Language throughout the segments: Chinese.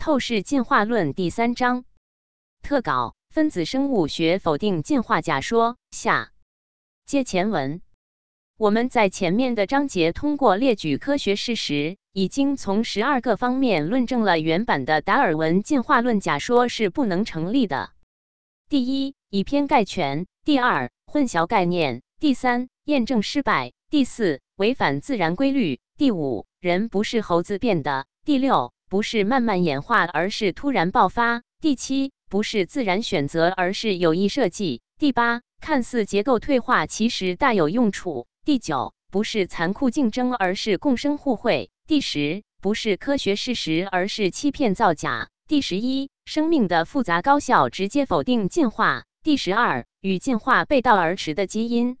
透视进化论第三章特稿：分子生物学否定进化假说下。接前文，我们在前面的章节通过列举科学事实，已经从十二个方面论证了原版的达尔文进化论假说是不能成立的。第一，以偏概全；第二，混淆概念；第三，验证失败；第四，违反自然规律；第五，人不是猴子变的；第六。不是慢慢演化，而是突然爆发。第七，不是自然选择，而是有意设计。第八，看似结构退化，其实大有用处。第九，不是残酷竞争，而是共生互惠。第十，不是科学事实，而是欺骗造假。第十一，生命的复杂高效直接否定进化。第十二，与进化背道而驰的基因。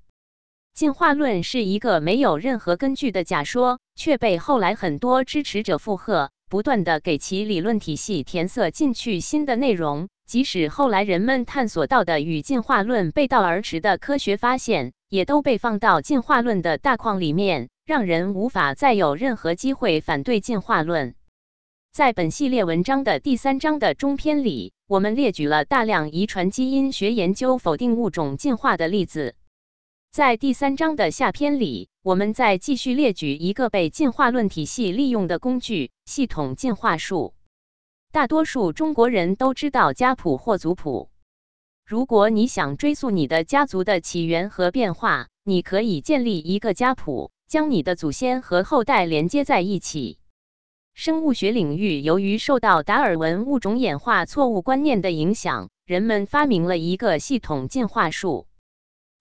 进化论是一个没有任何根据的假说，却被后来很多支持者附和。不断的给其理论体系填色进去新的内容，即使后来人们探索到的与进化论背道而驰的科学发现，也都被放到进化论的大框里面，让人无法再有任何机会反对进化论。在本系列文章的第三章的中篇里，我们列举了大量遗传基因学研究否定物种进化的例子。在第三章的下篇里，我们再继续列举一个被进化论体系利用的工具——系统进化术。大多数中国人都知道家谱或族谱。如果你想追溯你的家族的起源和变化，你可以建立一个家谱，将你的祖先和后代连接在一起。生物学领域由于受到达尔文物种演化错误观念的影响，人们发明了一个系统进化术。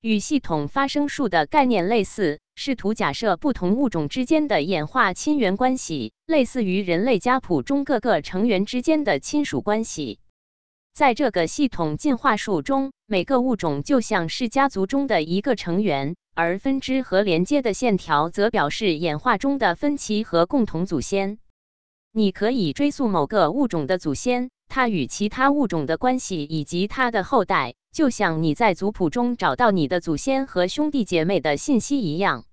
与系统发生树的概念类似，试图假设不同物种之间的演化亲缘关系，类似于人类家谱中各个成员之间的亲属关系。在这个系统进化树中，每个物种就像是家族中的一个成员，而分支和连接的线条则表示演化中的分歧和共同祖先。你可以追溯某个物种的祖先，它与其他物种的关系，以及它的后代。就像你在族谱中找到你的祖先和兄弟姐妹的信息一样，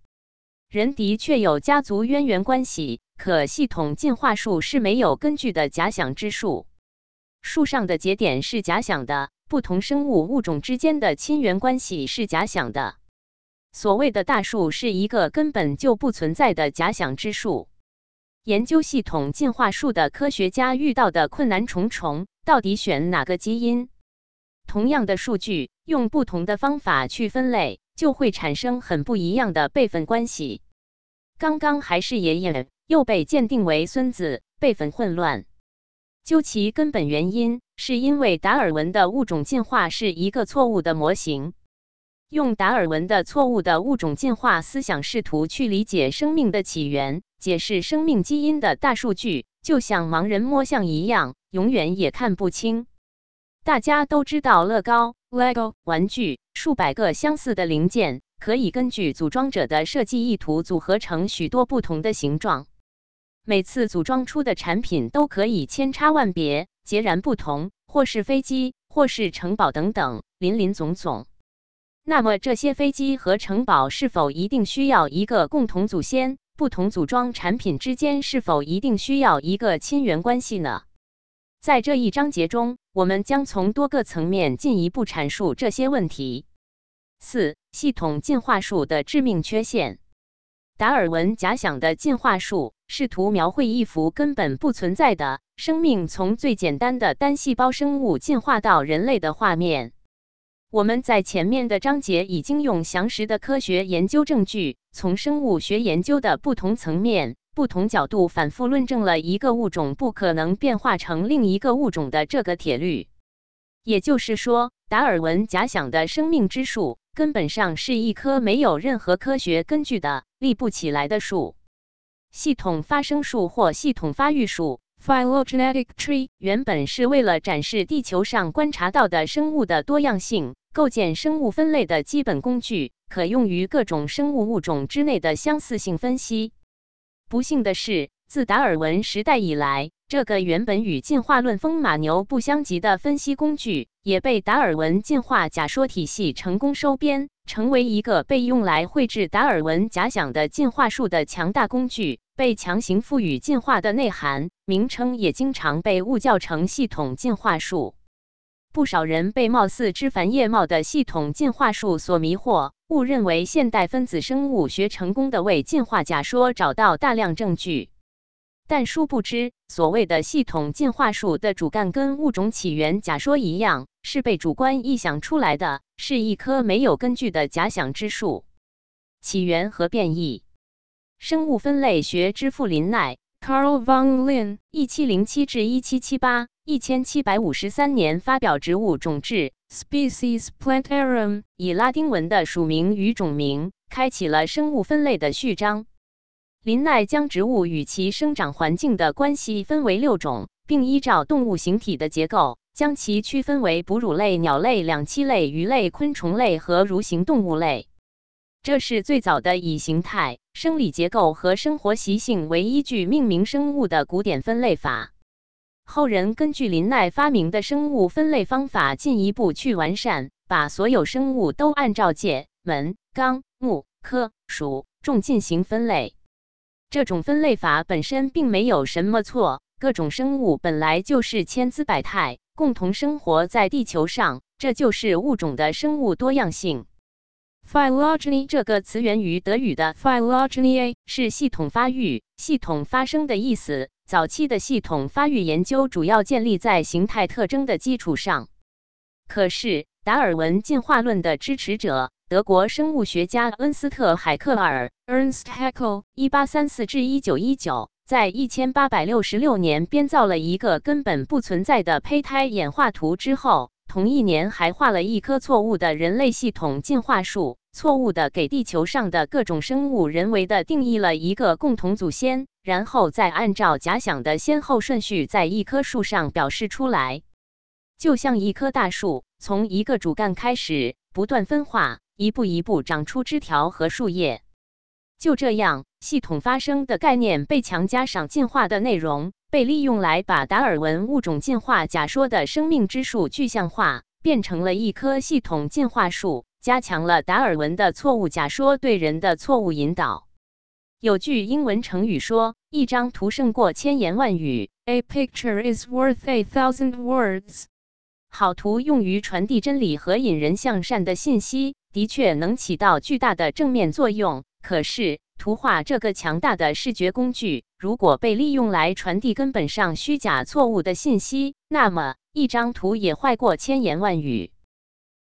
人的确有家族渊源关系。可系统进化术是没有根据的假想之术，树上的节点是假想的，不同生物物种之间的亲缘关系是假想的。所谓的大树是一个根本就不存在的假想之树。研究系统进化术的科学家遇到的困难重重，到底选哪个基因？同样的数据，用不同的方法去分类，就会产生很不一样的辈分关系。刚刚还是爷爷，又被鉴定为孙子，辈分混乱。究其根本原因，是因为达尔文的物种进化是一个错误的模型。用达尔文的错误的物种进化思想试图去理解生命的起源，解释生命基因的大数据，就像盲人摸象一样，永远也看不清。大家都知道，乐高 （Lego） 玩具数百个相似的零件，可以根据组装者的设计意图组合成许多不同的形状。每次组装出的产品都可以千差万别、截然不同，或是飞机，或是城堡等等，林林总总。那么，这些飞机和城堡是否一定需要一个共同祖先？不同组装产品之间是否一定需要一个亲缘关系呢？在这一章节中，我们将从多个层面进一步阐述这些问题。四、系统进化术的致命缺陷。达尔文假想的进化术试图描绘一幅根本不存在的生命从最简单的单细胞生物进化到人类的画面。我们在前面的章节已经用详实的科学研究证据，从生物学研究的不同层面。不同角度反复论证了一个物种不可能变化成另一个物种的这个铁律。也就是说，达尔文假想的生命之树根本上是一棵没有任何科学根据的、立不起来的树。系统发生树或系统发育树 （phylogenetic tree） 原本是为了展示地球上观察到的生物的多样性，构建生物分类的基本工具，可用于各种生物物种之内的相似性分析。不幸的是，自达尔文时代以来，这个原本与进化论风马牛不相及的分析工具，也被达尔文进化假说体系成功收编，成为一个被用来绘制达尔文假想的进化术的强大工具，被强行赋予进化的内涵，名称也经常被误叫成系统进化术。不少人被貌似枝繁叶茂的系统进化术所迷惑，误认为现代分子生物学成功的为进化假说找到大量证据。但殊不知，所谓的系统进化术的主干跟物种起源假说一样，是被主观臆想出来的，是一棵没有根据的假想之树。起源和变异，生物分类学之父林奈 （Carl von Linne，一七零七至一七七八，一千七百五十三年）发表《植物种志》（Species Plantarum），以拉丁文的属名与种名，开启了生物分类的序章。林奈将植物与其生长环境的关系分为六种，并依照动物形体的结构，将其区分为哺乳类、鸟类、两栖类、鱼类、昆虫类和蠕行动物类。这是最早的以形态、生理结构和生活习性为依据命名生物的古典分类法。后人根据林奈发明的生物分类方法，进一步去完善，把所有生物都按照界、门、纲、目、科、属、种进行分类。这种分类法本身并没有什么错，各种生物本来就是千姿百态，共同生活在地球上，这就是物种的生物多样性。phylogeny 这个词源于德语的 phylogeny，是系统发育、系统发生的意思。早期的系统发育研究主要建立在形态特征的基础上，可是达尔文进化论的支持者。德国生物学家恩斯特·海克尔 （Ernst Haeckel，一八三四至一九一九）在一千八百六十六年编造了一个根本不存在的胚胎演化图之后，同一年还画了一棵错误的人类系统进化树，错误的给地球上的各种生物人为的定义了一个共同祖先，然后再按照假想的先后顺序在一棵树上表示出来，就像一棵大树从一个主干开始不断分化。一步一步长出枝条和树叶，就这样，系统发生的概念被强加上进化的内容，被利用来把达尔文物种进化假说的生命之树具象化，变成了一棵系统进化树，加强了达尔文的错误假说对人的错误引导。有句英文成语说：“一张图胜过千言万语。” A picture is worth a thousand words。好图用于传递真理和引人向善的信息。的确能起到巨大的正面作用。可是，图画这个强大的视觉工具，如果被利用来传递根本上虚假、错误的信息，那么一张图也坏过千言万语。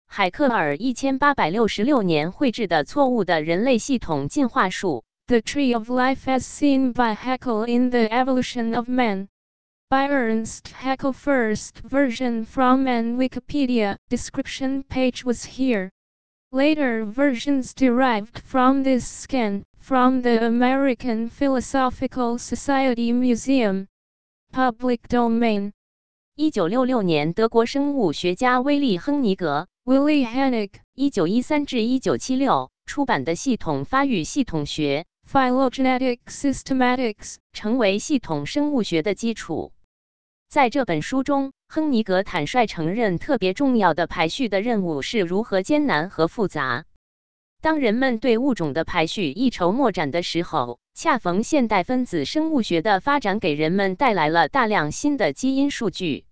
海克尔一千八百六十六年绘制的错误的人类系统进化树，《The Tree of Life as Seen by Haeckel in the Evolution of Man》by Ernst Haeckel. First version from an Wikipedia description page was here. Later versions derived from this scan from the American Philosophical Society Museum. Public domain. 一九六六年，德国生物学家威利·亨尼格 （Willy Hennig） 一九一三至一九七六出版的《系统发育系统学》 （Phylogenetic Systematics） 成为系统生物学的基础。在这本书中，亨尼格坦率承认，特别重要的排序的任务是如何艰难和复杂。当人们对物种的排序一筹莫展的时候，恰逢现代分子生物学的发展给人们带来了大量新的基因数据。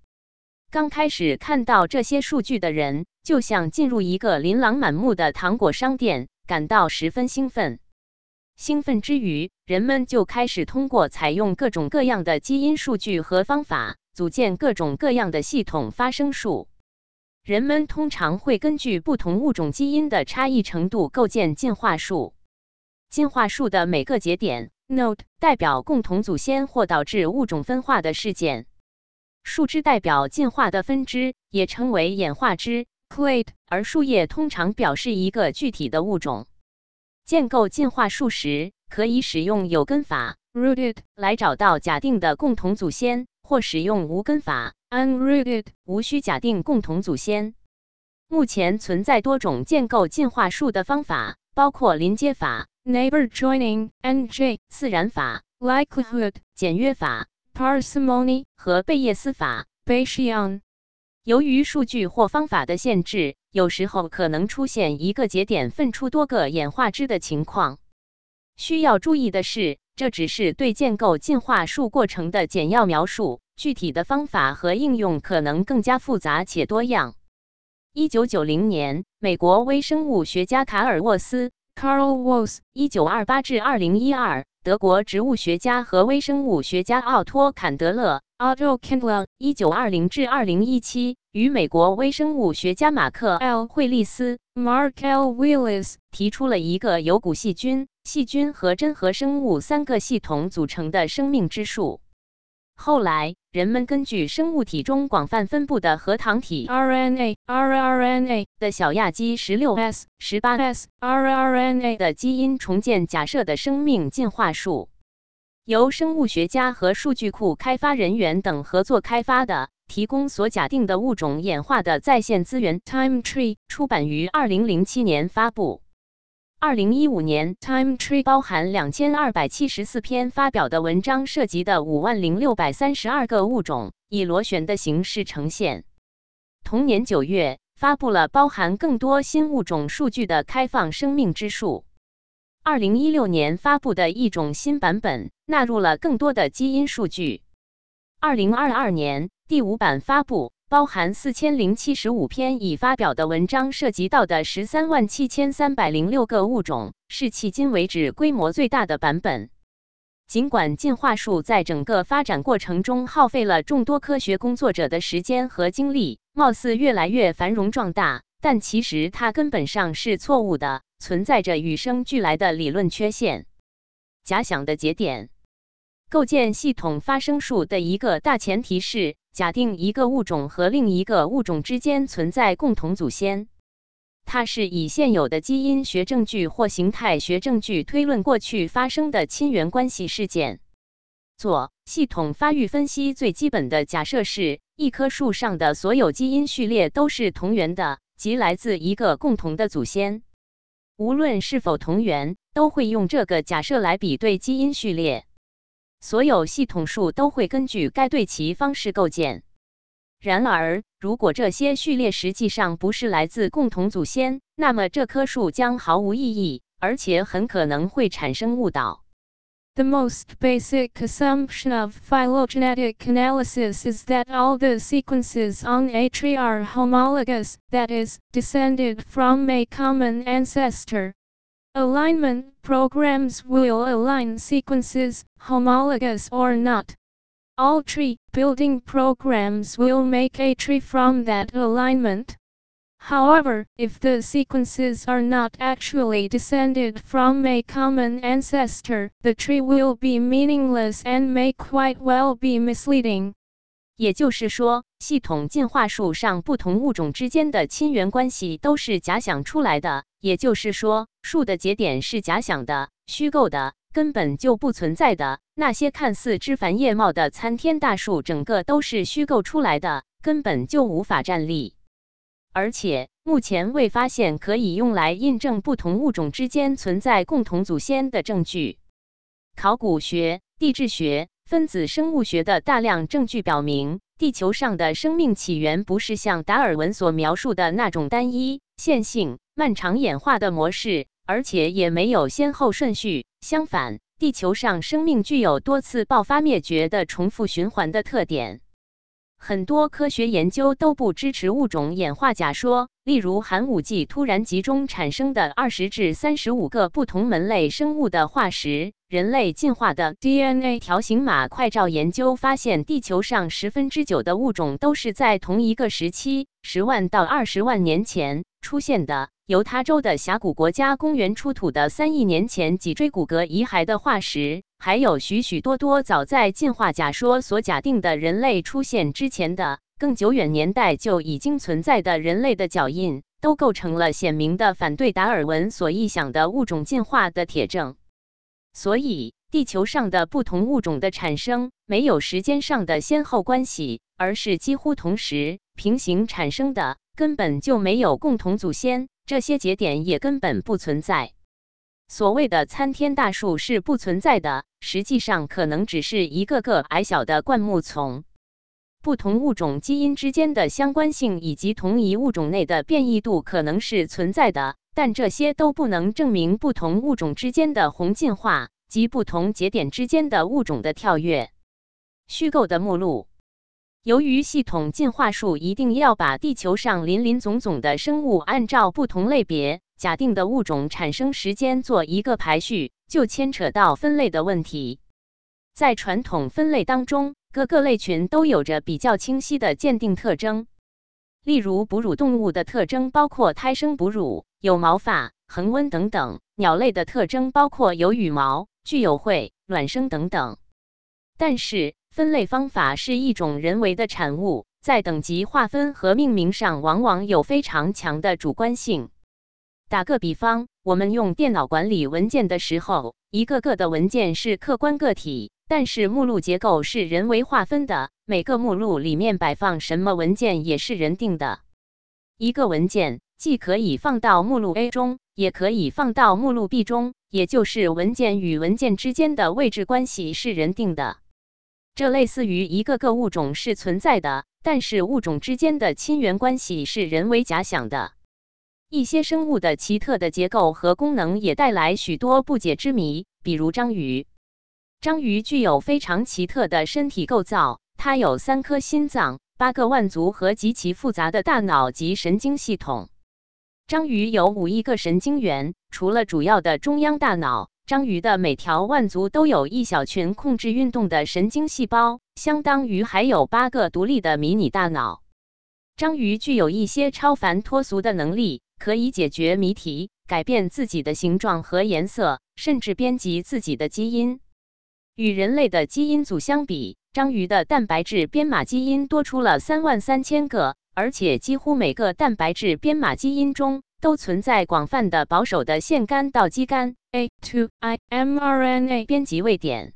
刚开始看到这些数据的人，就像进入一个琳琅满目的糖果商店，感到十分兴奋。兴奋之余，人们就开始通过采用各种各样的基因数据和方法。组建各种各样的系统发生树，人们通常会根据不同物种基因的差异程度构建进化树。进化树的每个节点 （node） 代表共同祖先或导致物种分化的事件。树枝代表进化的分支，也称为演化枝 （clade），而树叶通常表示一个具体的物种。建构进化树时，可以使用有根法 （rooted） 来找到假定的共同祖先。或使用无根法 （unrooted），无需假定共同祖先。目前存在多种建构进化树的方法，包括邻接法 （neighbor joining） NJ）、自然法 （likelihood）、简约法 （parsimony） 和贝叶斯法 （Bayesian）。由于数据或方法的限制，有时候可能出现一个节点分出多个演化枝的情况。需要注意的是，这只是对建构进化树过程的简要描述，具体的方法和应用可能更加复杂且多样。一九九零年，美国微生物学家卡尔沃斯 （Carl Woese，一九二八至二零一二）。德国植物学家和微生物学家奥托·坎德勒 （Otto Kandler，一九二零至二零一七）与美国微生物学家马克 ·L· 惠利斯 （Mark L. Willis） 提出了一个由古细菌、细菌和真核生物三个系统组成的生命之树。后来，人们根据生物体中广泛分布的核糖体 （RNA、rRNA） 的小亚基 16s、18s、rRNA 的基因重建假设的生命进化树，由生物学家和数据库开发人员等合作开发的，提供所假定的物种演化的在线资源 （Time Tree） 出版于2007年发布。二零一五年，Time Tree 包含两千二百七十四篇发表的文章，涉及的五万零六百三十二个物种，以螺旋的形式呈现。同年九月，发布了包含更多新物种数据的开放生命之树。二零一六年发布的一种新版本，纳入了更多的基因数据。二零二二年，第五版发布。包含四千零七十五篇已发表的文章，涉及到的十三万七千三百零六个物种，是迄今为止规模最大的版本。尽管进化树在整个发展过程中耗费了众多科学工作者的时间和精力，貌似越来越繁荣壮大，但其实它根本上是错误的，存在着与生俱来的理论缺陷。假想的节点，构建系统发生树的一个大前提是。假定一个物种和另一个物种之间存在共同祖先，它是以现有的基因学证据或形态学证据推论过去发生的亲缘关系事件。做系统发育分析最基本的假设是，一棵树上的所有基因序列都是同源的，即来自一个共同的祖先。无论是否同源，都会用这个假设来比对基因序列。所有系统树都会根据该对齐方式构建。然而，如果这些序列实际上不是来自共同祖先，那么这棵树将毫无意义，而且很可能会产生误导。The most basic assumption of phylogenetic analysis is that all the sequences on a tree are homologous, that is, descended from a common ancestor. Alignment programs will align sequences, homologous or not. All tree building programs will make a tree from that alignment. However, if the sequences are not actually descended from a common ancestor, the tree will be meaningless and may quite well be misleading. 也就是说，系统进化树上不同物种之间的亲缘关系都是假想出来的。也就是说，树的节点是假想的、虚构的，根本就不存在的。那些看似枝繁叶茂的参天大树，整个都是虚构出来的，根本就无法站立。而且，目前未发现可以用来印证不同物种之间存在共同祖先的证据。考古学、地质学。分子生物学的大量证据表明，地球上的生命起源不是像达尔文所描述的那种单一、线性、漫长演化的模式，而且也没有先后顺序。相反，地球上生命具有多次爆发、灭绝的重复循环的特点。很多科学研究都不支持物种演化假说，例如寒武纪突然集中产生的二十至三十五个不同门类生物的化石。人类进化的 DNA 条形码快照研究发现，地球上十分之九的物种都是在同一个时期（十万到二十万年前）出现的。犹他州的峡谷国家公园出土的三亿年前脊椎骨骼遗骸的化石，还有许许多多早在进化假说所假定的人类出现之前的更久远年代就已经存在的人类的脚印，都构成了鲜明的反对达尔文所臆想的物种进化的铁证。所以，地球上的不同物种的产生没有时间上的先后关系，而是几乎同时平行产生的，根本就没有共同祖先。这些节点也根本不存在。所谓的参天大树是不存在的，实际上可能只是一个个矮小的灌木丛。不同物种基因之间的相关性以及同一物种内的变异度可能是存在的，但这些都不能证明不同物种之间的宏进化、及不同节点之间的物种的跳跃。虚构的目录。由于系统进化树一定要把地球上林林总总的生物按照不同类别假定的物种产生时间做一个排序，就牵扯到分类的问题。在传统分类当中，各个类群都有着比较清晰的鉴定特征。例如，哺乳动物的特征包括胎生哺乳、有毛发、恒温等等；鸟类的特征包括有羽毛、具有喙、卵生等等。但是，分类方法是一种人为的产物，在等级划分和命名上往往有非常强的主观性。打个比方，我们用电脑管理文件的时候，一个个的文件是客观个体，但是目录结构是人为划分的，每个目录里面摆放什么文件也是人定的。一个文件既可以放到目录 A 中，也可以放到目录 B 中，也就是文件与文件之间的位置关系是人定的。这类似于一个个物种是存在的，但是物种之间的亲缘关系是人为假想的。一些生物的奇特的结构和功能也带来许多不解之谜，比如章鱼。章鱼具有非常奇特的身体构造，它有三颗心脏、八个腕足和极其复杂的大脑及神经系统。章鱼有五亿个神经元，除了主要的中央大脑。章鱼的每条腕足都有一小群控制运动的神经细胞，相当于还有八个独立的迷你大脑。章鱼具有一些超凡脱俗的能力，可以解决谜题、改变自己的形状和颜色，甚至编辑自己的基因。与人类的基因组相比，章鱼的蛋白质编码基因多出了三万三千个，而且几乎每个蛋白质编码基因中。都存在广泛的保守的腺苷到肌苷 A to I mRNA 编辑位点。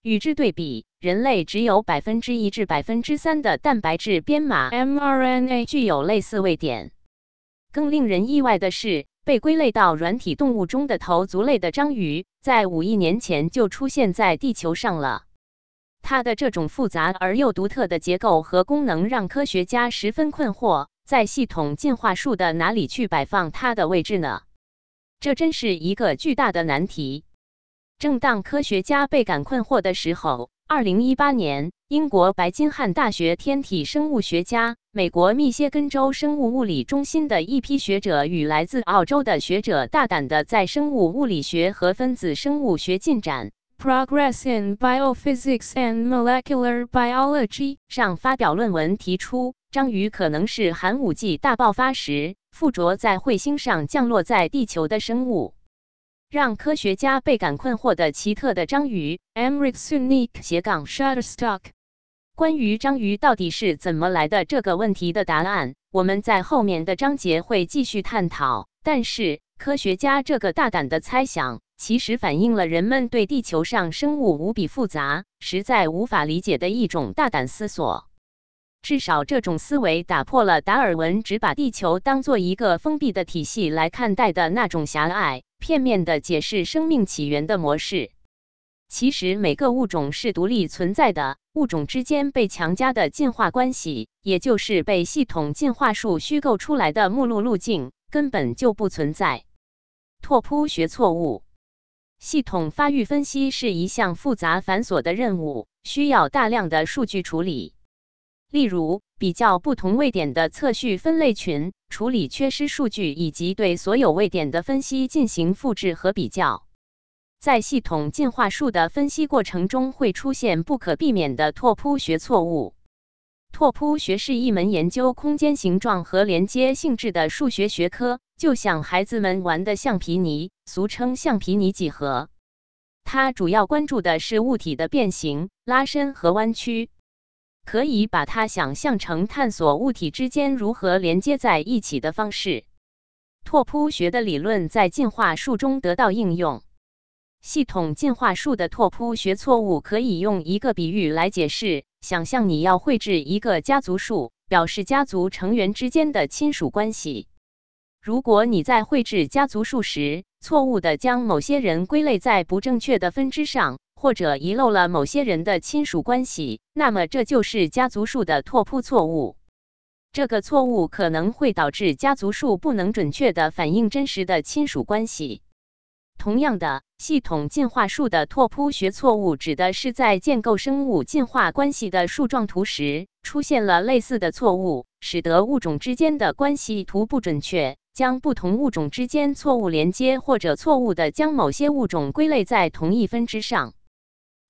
与之对比，人类只有百分之一至百分之三的蛋白质编码 mRNA 具有类似位点。更令人意外的是，被归类到软体动物中的头足类的章鱼，在五亿年前就出现在地球上了。它的这种复杂而又独特的结构和功能，让科学家十分困惑。在系统进化树的哪里去摆放它的位置呢？这真是一个巨大的难题。正当科学家倍感困惑的时候，二零一八年，英国白金汉大学天体生物学家、美国密歇根州生物物理中心的一批学者与来自澳洲的学者，大胆地在《生物物理学和分子生物学进展》（Progress in Biophysics and Molecular Biology） 上发表论文，提出。章鱼可能是寒武纪大爆发时附着在彗星上降落在地球的生物。让科学家倍感困惑的奇特的章鱼 m r i c Unique 斜杠 Shutterstock。关于章鱼到底是怎么来的这个问题的答案，我们在后面的章节会继续探讨。但是，科学家这个大胆的猜想，其实反映了人们对地球上生物无比复杂、实在无法理解的一种大胆思索。至少这种思维打破了达尔文只把地球当做一个封闭的体系来看待的那种狭隘、片面的解释生命起源的模式。其实每个物种是独立存在的，物种之间被强加的进化关系，也就是被系统进化树虚构出来的目录路径，根本就不存在。拓扑学错误。系统发育分析是一项复杂繁琐的任务，需要大量的数据处理。例如，比较不同位点的测序分类群，处理缺失数据，以及对所有位点的分析进行复制和比较。在系统进化树的分析过程中，会出现不可避免的拓扑学错误。拓扑学是一门研究空间形状和连接性质的数学学科，就像孩子们玩的橡皮泥，俗称橡皮泥几何。它主要关注的是物体的变形、拉伸和弯曲。可以把它想象成探索物体之间如何连接在一起的方式。拓扑学的理论在进化树中得到应用。系统进化树的拓扑学错误可以用一个比喻来解释：想象你要绘制一个家族树，表示家族成员之间的亲属关系。如果你在绘制家族树时，错误的将某些人归类在不正确的分支上。或者遗漏了某些人的亲属关系，那么这就是家族树的拓扑错误。这个错误可能会导致家族树不能准确的反映真实的亲属关系。同样的，系统进化树的拓扑学错误指的是在建构生物进化关系的树状图时出现了类似的错误，使得物种之间的关系图不准确，将不同物种之间错误连接或者错误的将某些物种归类在同一分支上。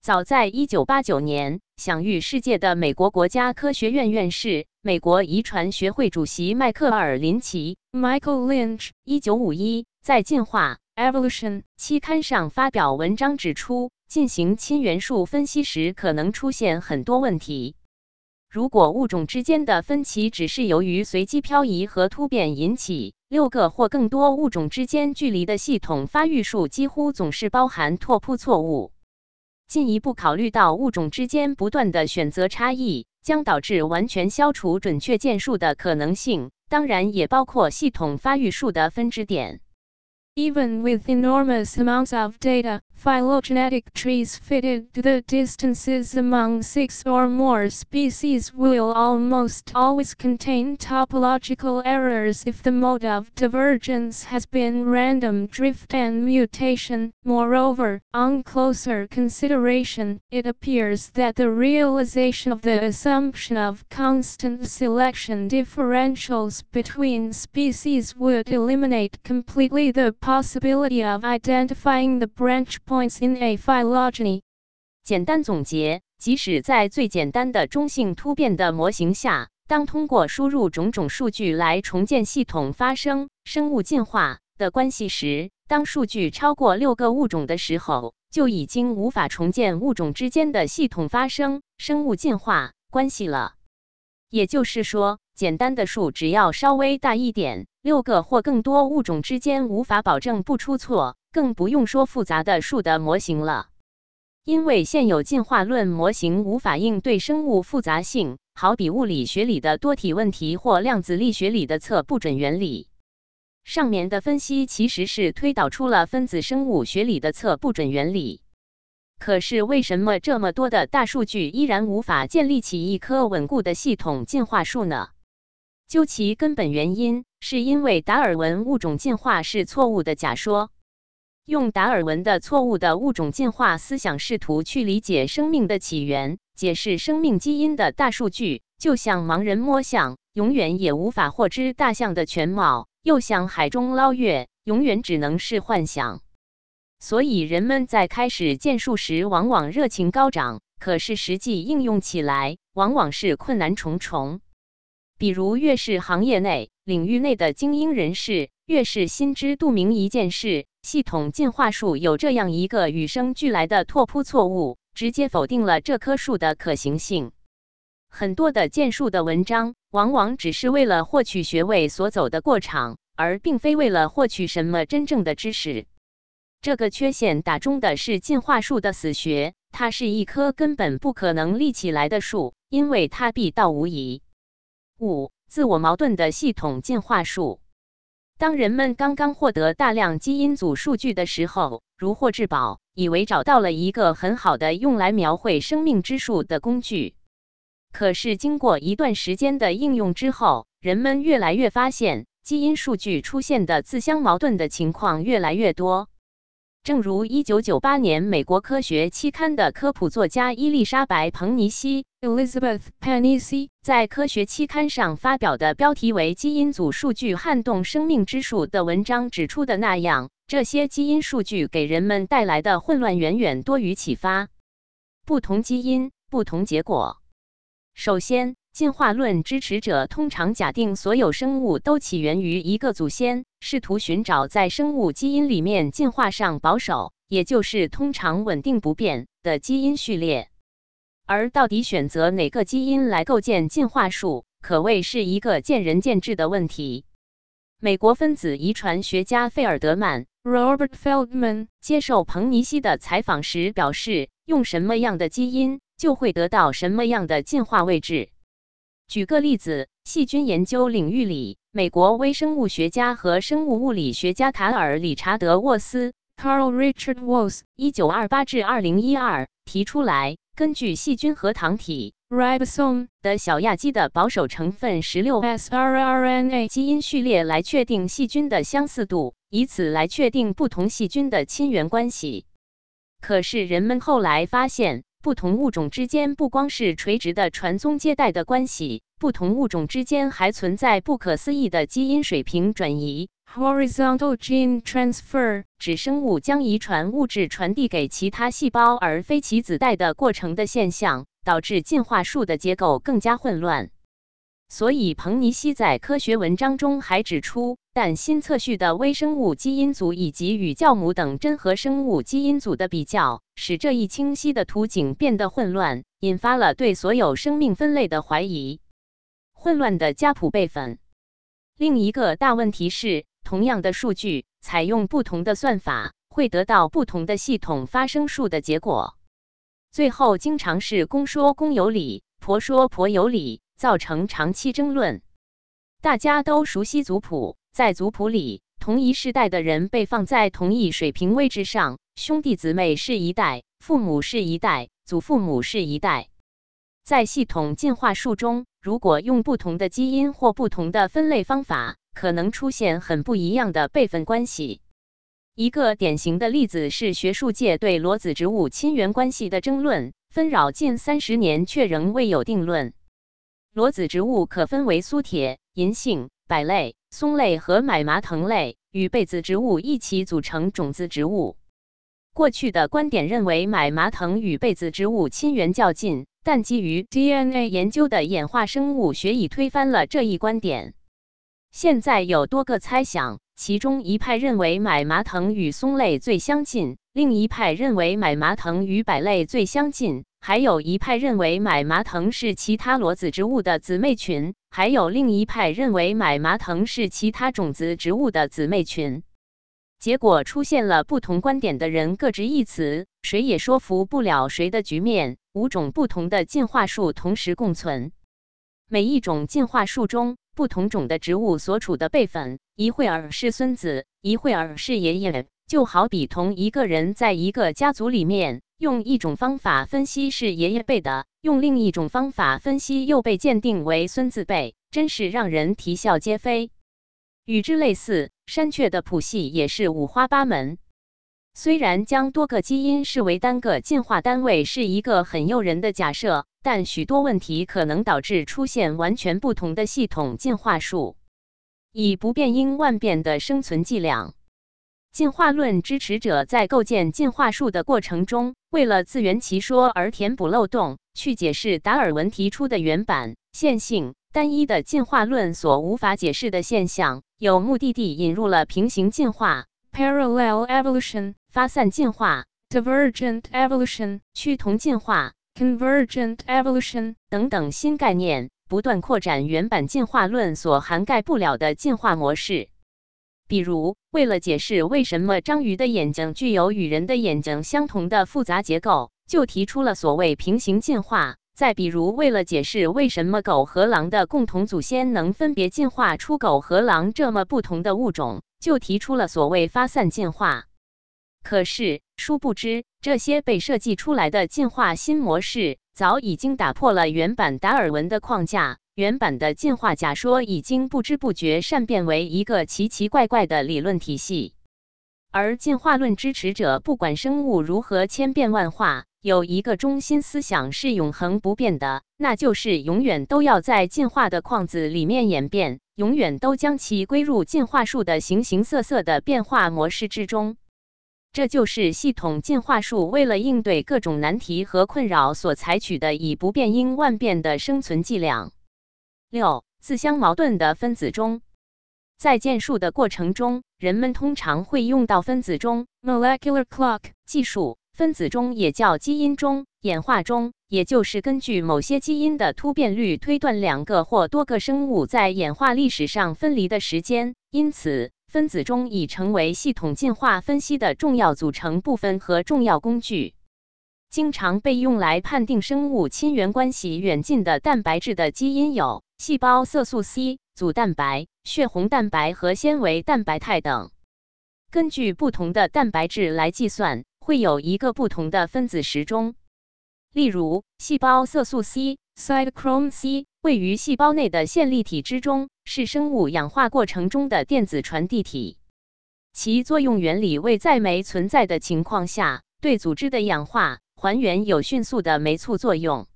早在1989年，享誉世界的美国国家科学院院士、美国遗传学会主席迈克尔·林奇 （Michael Lynch） 1951在《进化》。Evolution 期刊上发表文章指出，进行亲缘数分析时可能出现很多问题。如果物种之间的分歧只是由于随机漂移和突变引起，六个或更多物种之间距离的系统发育数几乎总是包含拓扑错误。进一步考虑到物种之间不断的选择差异将导致完全消除准确件数的可能性，当然也包括系统发育数的分支点。Even with enormous amounts of data, phylogenetic trees fitted to the distances among six or more species will almost always contain topological errors if the mode of divergence has been random drift and mutation. Moreover, on closer consideration, it appears that the realization of the assumption of constant selection differentials between species would eliminate completely the possibility of identifying the branch points in a phylogeny。简单总结，即使在最简单的中性突变的模型下，当通过输入种种数据来重建系统发生生物进化的关系时，当数据超过六个物种的时候，就已经无法重建物种之间的系统发生生物进化关系了。也就是说，简单的数只要稍微大一点。六个或更多物种之间无法保证不出错，更不用说复杂的数的模型了。因为现有进化论模型无法应对生物复杂性，好比物理学里的多体问题或量子力学里的测不准原理。上面的分析其实是推导出了分子生物学里的测不准原理。可是为什么这么多的大数据依然无法建立起一棵稳固的系统进化树呢？究其根本原因，是因为达尔文物种进化是错误的假说。用达尔文的错误的物种进化思想试图去理解生命的起源、解释生命基因的大数据，就像盲人摸象，永远也无法获知大象的全貌；又像海中捞月，永远只能是幻想。所以人们在开始建树时，往往热情高涨，可是实际应用起来，往往是困难重重。比如，越是行业内、领域内的精英人士，越是心知肚明一件事：系统进化树有这样一个与生俱来的拓扑错误，直接否定了这棵树的可行性。很多的建树的文章，往往只是为了获取学位所走的过场，而并非为了获取什么真正的知识。这个缺陷打中的是进化树的死穴，它是一棵根本不可能立起来的树，因为它必到无疑。五、自我矛盾的系统进化术。当人们刚刚获得大量基因组数据的时候，如获至宝，以为找到了一个很好的用来描绘生命之树的工具。可是经过一段时间的应用之后，人们越来越发现，基因数据出现的自相矛盾的情况越来越多。正如1998年美国科学期刊的科普作家伊丽莎白·彭尼西 （Elizabeth Pennisi） 在科学期刊上发表的标题为《基因组数据撼动生命之树》的文章指出的那样，这些基因数据给人们带来的混乱远远多于启发。不同基因，不同结果。首先，进化论支持者通常假定所有生物都起源于一个祖先，试图寻找在生物基因里面进化上保守，也就是通常稳定不变的基因序列。而到底选择哪个基因来构建进化树，可谓是一个见仁见智的问题。美国分子遗传学家费尔德曼 （Robert Feldman） 接受彭尼西的采访时表示：“用什么样的基因，就会得到什么样的进化位置。”举个例子，细菌研究领域里，美国微生物学家和生物物理学家卡尔·理查德·沃斯 （Carl Richard Woese，一九二八至二零一二）提出来，根据细菌核糖体 （ribosome） 的小亚基的保守成分十六 srRNA 基因序列来确定细菌的相似度，以此来确定不同细菌的亲缘关系。可是人们后来发现，不同物种之间不光是垂直的传宗接代的关系，不同物种之间还存在不可思议的基因水平转移 （horizontal gene transfer），指生物将遗传物质传递给其他细胞而非其子代的过程的现象，导致进化树的结构更加混乱。所以，彭尼西在科学文章中还指出，但新测序的微生物基因组以及与酵母等真核生物基因组的比较，使这一清晰的图景变得混乱，引发了对所有生命分类的怀疑。混乱的家谱备份。另一个大问题是，同样的数据，采用不同的算法，会得到不同的系统发生数的结果。最后，经常是公说公有理，婆说婆有理。造成长期争论。大家都熟悉族谱，在族谱里，同一世代的人被放在同一水平位置上，兄弟姊妹是一代，父母是一代，祖父母是一代。在系统进化树中，如果用不同的基因或不同的分类方法，可能出现很不一样的辈分关系。一个典型的例子是学术界对裸子植物亲缘关系的争论，纷扰近三十年，却仍未有定论。裸子植物可分为苏铁、银杏、柏类、松类和买麻藤类，与被子植物一起组成种子植物。过去的观点认为买麻藤与被子植物亲缘较近，但基于 DNA 研究的演化生物学已推翻了这一观点。现在有多个猜想，其中一派认为买麻藤与松类最相近，另一派认为买麻藤与柏类最相近。还有一派认为买麻藤是其他裸子植物的姊妹群，还有另一派认为买麻藤是其他种子植物的姊妹群。结果出现了不同观点的人各执一词，谁也说服不了谁的局面。五种不同的进化树同时共存，每一种进化树中不同种的植物所处的辈分，一会儿是孙子，一会儿是爷爷，就好比同一个人在一个家族里面。用一种方法分析是爷爷辈的，用另一种方法分析又被鉴定为孙子辈，真是让人啼笑皆非。与之类似，山雀的谱系也是五花八门。虽然将多个基因视为单个进化单位是一个很诱人的假设，但许多问题可能导致出现完全不同的系统进化树。以不变应万变的生存计量。进化论支持者在构建进化树的过程中，为了自圆其说而填补漏洞，去解释达尔文提出的原版、线性、单一的进化论所无法解释的现象，有目的地引入了平行进化 （parallel evolution）、发散进化 （divergent evolution）、趋同进化 （convergent evolution） 等等新概念，不断扩展原版进化论所涵盖不了的进化模式。比如，为了解释为什么章鱼的眼睛具有与人的眼睛相同的复杂结构，就提出了所谓平行进化；再比如，为了解释为什么狗和狼的共同祖先能分别进化出狗和狼这么不同的物种，就提出了所谓发散进化。可是，殊不知，这些被设计出来的进化新模式，早已经打破了原版达尔文的框架。原版的进化假说已经不知不觉善变为一个奇奇怪怪的理论体系，而进化论支持者不管生物如何千变万化，有一个中心思想是永恒不变的，那就是永远都要在进化的框子里面演变，永远都将其归入进化树的形形色色的变化模式之中。这就是系统进化树为了应对各种难题和困扰所采取的以不变应万变的生存伎俩。六自相矛盾的分子钟，在建树的过程中，人们通常会用到分子钟 （molecular clock） 技术。分子钟也叫基因钟、演化钟，也就是根据某些基因的突变率推断两个或多个生物在演化历史上分离的时间。因此，分子中已成为系统进化分析的重要组成部分和重要工具。经常被用来判定生物亲缘关系远近的蛋白质的基因有。细胞色素 C、组蛋白、血红蛋白和纤维蛋白肽等，根据不同的蛋白质来计算，会有一个不同的分子时钟。例如，细胞色素 C（cytochrome C） 位于细胞内的线粒体之中，是生物氧化过程中的电子传递体。其作用原理为在酶存在的情况下，对组织的氧化还原有迅速的酶促作用。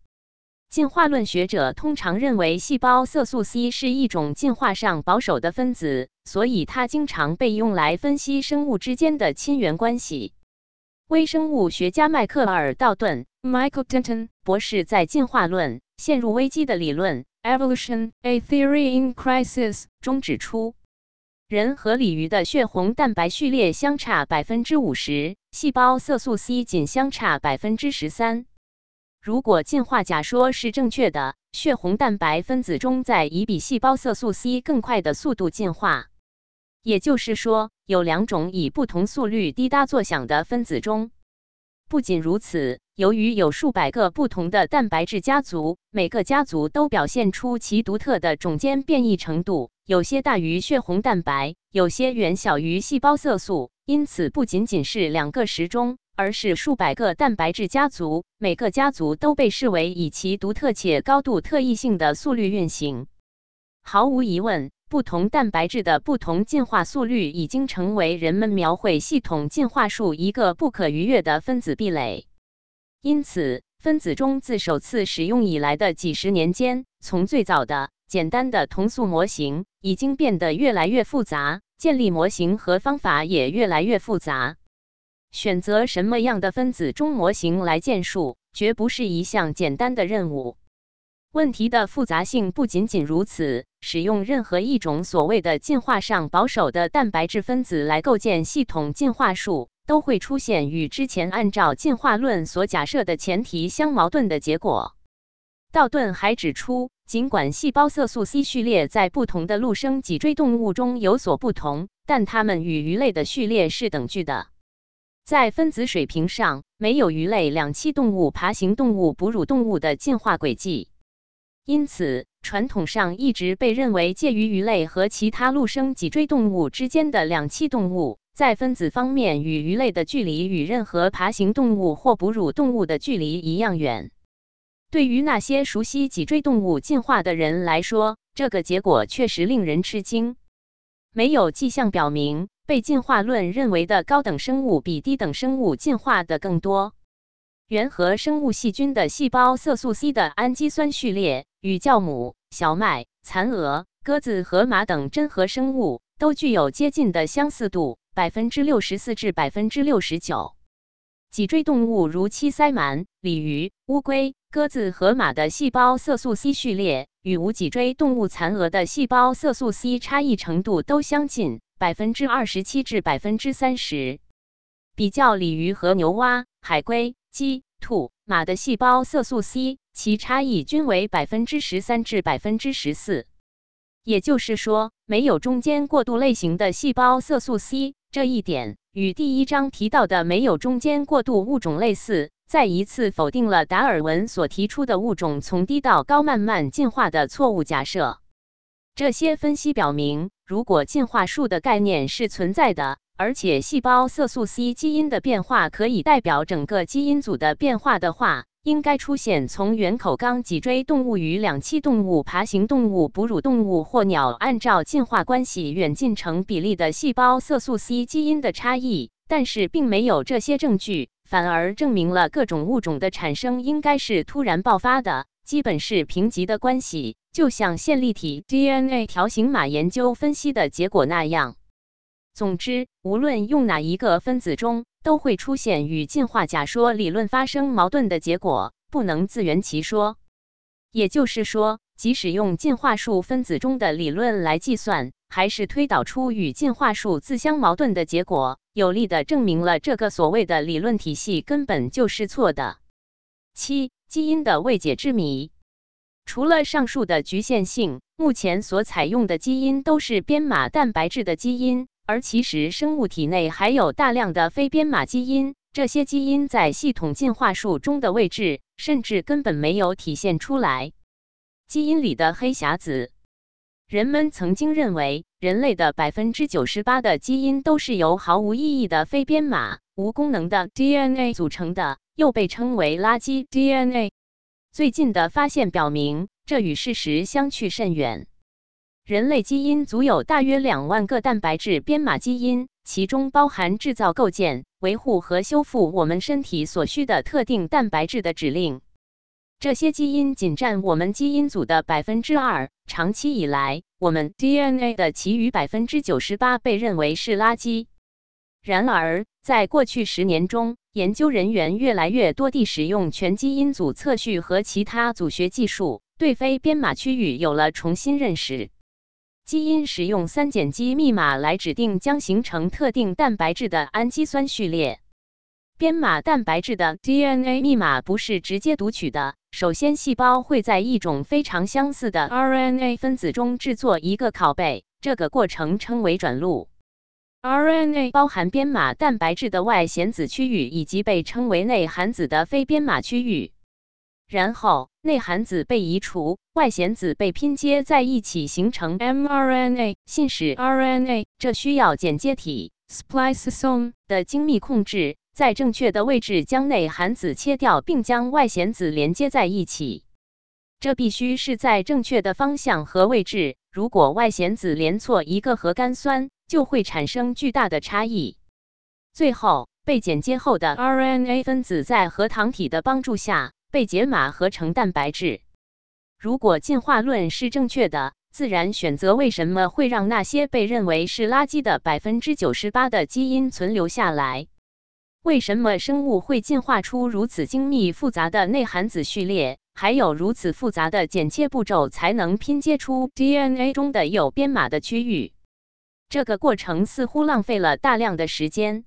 进化论学者通常认为细胞色素 C 是一种进化上保守的分子，所以它经常被用来分析生物之间的亲缘关系。微生物学家迈克尔·道顿 Michael Denton 博士在《进化论：陷入危机的理论》Evolution: A Theory in Crisis 中指出，人和鲤鱼的血红蛋白序列相差百分之五十，细胞色素 C 仅相差百分之十三。如果进化假说是正确的，血红蛋白分子中在以比细胞色素 C 更快的速度进化。也就是说，有两种以不同速率滴答作响的分子中。不仅如此，由于有数百个不同的蛋白质家族，每个家族都表现出其独特的种间变异程度，有些大于血红蛋白，有些远小于细胞色素。因此，不仅仅是两个时钟。而是数百个蛋白质家族，每个家族都被视为以其独特且高度特异性的速率运行。毫无疑问，不同蛋白质的不同进化速率已经成为人们描绘系统进化树一个不可逾越的分子壁垒。因此，分子钟自首次使用以来的几十年间，从最早的简单的同素模型，已经变得越来越复杂，建立模型和方法也越来越复杂。选择什么样的分子钟模型来建树，绝不是一项简单的任务。问题的复杂性不仅仅如此，使用任何一种所谓的进化上保守的蛋白质分子来构建系统进化树，都会出现与之前按照进化论所假设的前提相矛盾的结果。道顿还指出，尽管细胞色素 C 序列在不同的陆生脊椎动物中有所不同，但它们与鱼类的序列是等距的。在分子水平上，没有鱼类、两栖动物、爬行动物、哺乳动物的进化轨迹，因此传统上一直被认为介于鱼类和其他陆生脊椎动物之间的两栖动物，在分子方面与鱼类的距离与任何爬行动物或哺乳动物的距离一样远。对于那些熟悉脊椎动物进化的人来说，这个结果确实令人吃惊。没有迹象表明。被进化论认为的高等生物比低等生物进化的更多。原核生物细菌的细胞色素 C 的氨基酸序列与酵母、小麦、蚕蛾、鸽子和马等真核生物都具有接近的相似度，百分之六十四至百分之六十九。脊椎动物如七鳃鳗、鲤鱼、乌龟、鸽子和马的细胞色素 C 序列与无脊椎动物蚕蛾的细胞色素 C 差异程度都相近。百分之二十七至百分之三十，比较鲤鱼和牛蛙、海龟、鸡、兔、马的细胞色素 C，其差异均为百分之十三至百分之十四。也就是说，没有中间过渡类型的细胞色素 C，这一点与第一章提到的没有中间过渡物种类似，再一次否定了达尔文所提出的物种从低到高慢慢进化的错误假设。这些分析表明，如果进化树的概念是存在的，而且细胞色素 C 基因的变化可以代表整个基因组的变化的话，应该出现从原口纲脊椎动物与两栖动物、爬行动物、哺乳动物或鸟按照进化关系远近成比例的细胞色素 C 基因的差异。但是，并没有这些证据，反而证明了各种物种的产生应该是突然爆发的。基本是平级的关系，就像线粒体 DNA 条形码研究分析的结果那样。总之，无论用哪一个分子钟，都会出现与进化假说理论发生矛盾的结果，不能自圆其说。也就是说，即使用进化树分子钟的理论来计算，还是推导出与进化树自相矛盾的结果，有力的证明了这个所谓的理论体系根本就是错的。七。基因的未解之谜，除了上述的局限性，目前所采用的基因都是编码蛋白质的基因，而其实生物体内还有大量的非编码基因。这些基因在系统进化树中的位置，甚至根本没有体现出来。基因里的黑匣子，人们曾经认为人类的百分之九十八的基因都是由毫无意义的非编码、无功能的 DNA 组成的。又被称为垃圾 DNA。最近的发现表明，这与事实相去甚远。人类基因组有大约两万个蛋白质编码基因，其中包含制造、构建、维护和修复我们身体所需的特定蛋白质的指令。这些基因仅占我们基因组的百分之二。长期以来，我们 DNA 的其余百分之九十八被认为是垃圾。然而，在过去十年中，研究人员越来越多地使用全基因组测序和其他组学技术，对非编码区域有了重新认识。基因使用三碱基密码来指定将形成特定蛋白质的氨基酸序列。编码蛋白质的 DNA 密码不是直接读取的。首先，细胞会在一种非常相似的 RNA 分子中制作一个拷贝，这个过程称为转录。RNA 包含编码蛋白质的外显子区域以及被称为内含子的非编码区域。然后，内含子被移除，外显子被拼接在一起，形成 mRNA 信使 RNA。这需要剪接体 spliceosome 的精密控制，在正确的位置将内含子切掉，并将外显子连接在一起。这必须是在正确的方向和位置。如果外显子连错一个核苷酸，就会产生巨大的差异。最后，被剪接后的 RNA 分子在核糖体的帮助下。被解码合成蛋白质。如果进化论是正确的，自然选择为什么会让那些被认为是垃圾的百分之九十八的基因存留下来？为什么生物会进化出如此精密复杂的内含子序列，还有如此复杂的剪切步骤，才能拼接出 DNA 中的有编码的区域？这个过程似乎浪费了大量的时间。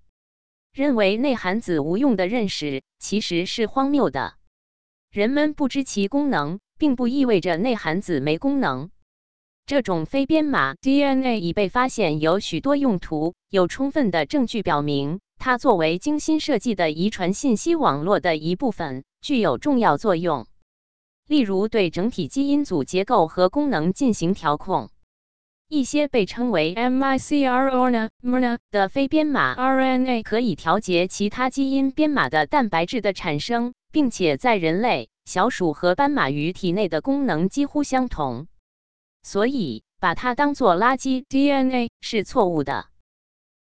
认为内含子无用的认识其实是荒谬的。人们不知其功能，并不意味着内含子没功能。这种非编码 DNA 已被发现有许多用途，有充分的证据表明，它作为精心设计的遗传信息网络的一部分，具有重要作用。例如，对整体基因组结构和功能进行调控。一些被称为 micRNA 的非编码 RNA 可以调节其他基因编码的蛋白质的产生。并且在人类、小鼠和斑马鱼体内的功能几乎相同，所以把它当做垃圾 DNA 是错误的。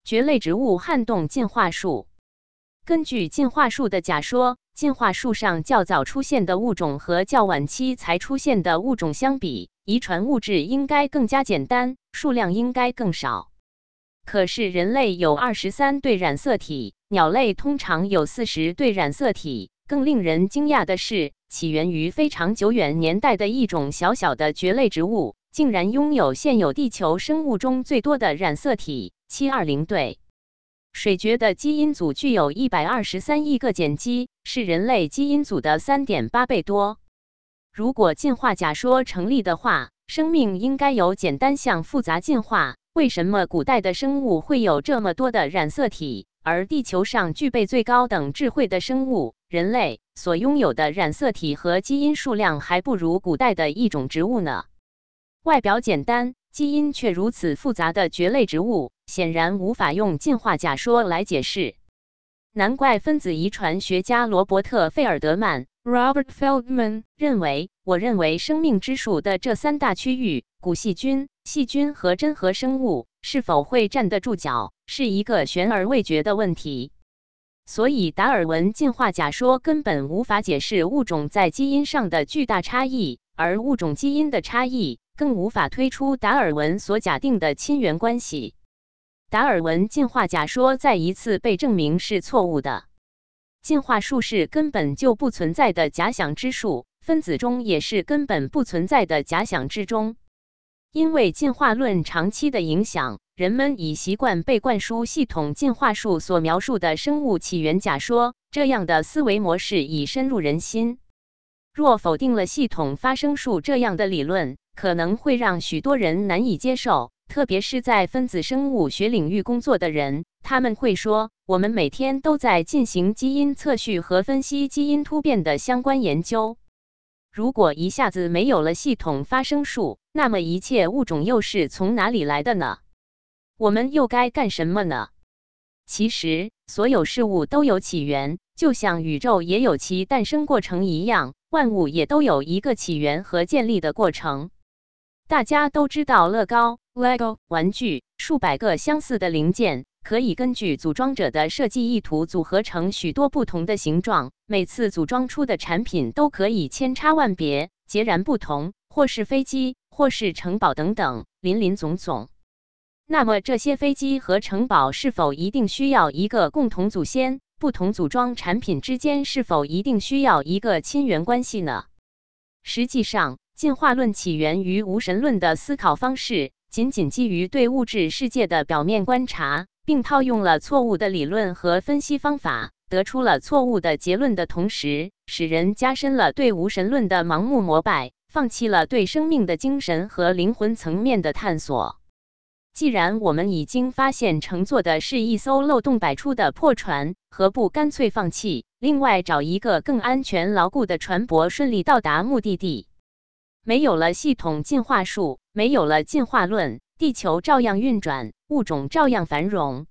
蕨类植物撼动进化树。根据进化树的假说，进化树上较早出现的物种和较晚期才出现的物种相比，遗传物质应该更加简单，数量应该更少。可是人类有二十三对染色体，鸟类通常有四十对染色体。更令人惊讶的是，起源于非常久远年代的一种小小的蕨类植物，竟然拥有现有地球生物中最多的染色体——七二零对。水蕨的基因组具有一百二十三亿个碱基，是人类基因组的三点八倍多。如果进化假说成立的话，生命应该由简单向复杂进化。为什么古代的生物会有这么多的染色体？而地球上具备最高等智慧的生物——人类所拥有的染色体和基因数量还不如古代的一种植物呢。外表简单、基因却如此复杂的蕨类植物，显然无法用进化假说来解释。难怪分子遗传学家罗伯特·费尔德曼 （Robert Feldman） 认为，我认为生命之树的这三大区域——古细菌、细菌和真核生物。是否会站得住脚，是一个悬而未决的问题。所以，达尔文进化假说根本无法解释物种在基因上的巨大差异，而物种基因的差异更无法推出达尔文所假定的亲缘关系。达尔文进化假说再一次被证明是错误的。进化树是根本就不存在的假想之树，分子中也是根本不存在的假想之中。因为进化论长期的影响，人们已习惯被灌输系统进化树所描述的生物起源假说，这样的思维模式已深入人心。若否定了系统发生树这样的理论，可能会让许多人难以接受，特别是在分子生物学领域工作的人。他们会说：“我们每天都在进行基因测序和分析基因突变的相关研究。”如果一下子没有了系统发生树，那么一切物种又是从哪里来的呢？我们又该干什么呢？其实，所有事物都有起源，就像宇宙也有其诞生过程一样，万物也都有一个起源和建立的过程。大家都知道乐高 Lego 玩具，数百个相似的零件，可以根据组装者的设计意图组合成许多不同的形状。每次组装出的产品都可以千差万别，截然不同，或是飞机，或是城堡等等，林林总总。那么这些飞机和城堡是否一定需要一个共同祖先？不同组装产品之间是否一定需要一个亲缘关系呢？实际上，进化论起源于无神论的思考方式，仅仅基于对物质世界的表面观察，并套用了错误的理论和分析方法，得出了错误的结论的同时，使人加深了对无神论的盲目膜拜，放弃了对生命的精神和灵魂层面的探索。既然我们已经发现乘坐的是一艘漏洞百出的破船，何不干脆放弃，另外找一个更安全牢固的船舶，顺利到达目的地？没有了系统进化术，没有了进化论，地球照样运转，物种照样繁荣。